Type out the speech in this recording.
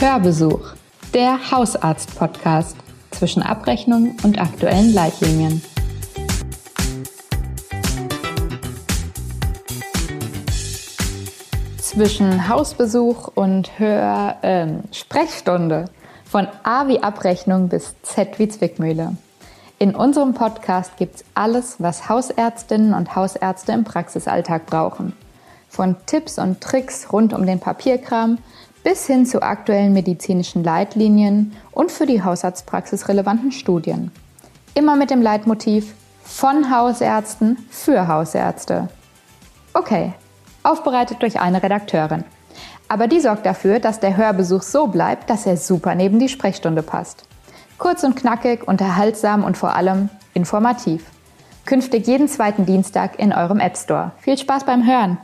Hörbesuch, der Hausarzt-Podcast zwischen Abrechnung und aktuellen Leitlinien. Zwischen Hausbesuch und Hör äh, Sprechstunde von A wie Abrechnung bis Z wie Zwickmühle. In unserem Podcast gibt es alles, was Hausärztinnen und Hausärzte im Praxisalltag brauchen. Von Tipps und Tricks rund um den Papierkram bis hin zu aktuellen medizinischen Leitlinien und für die Hausarztpraxis relevanten Studien. Immer mit dem Leitmotiv von Hausärzten für Hausärzte. Okay, aufbereitet durch eine Redakteurin. Aber die sorgt dafür, dass der Hörbesuch so bleibt, dass er super neben die Sprechstunde passt. Kurz und knackig, unterhaltsam und vor allem informativ. Künftig jeden zweiten Dienstag in eurem App Store. Viel Spaß beim Hören!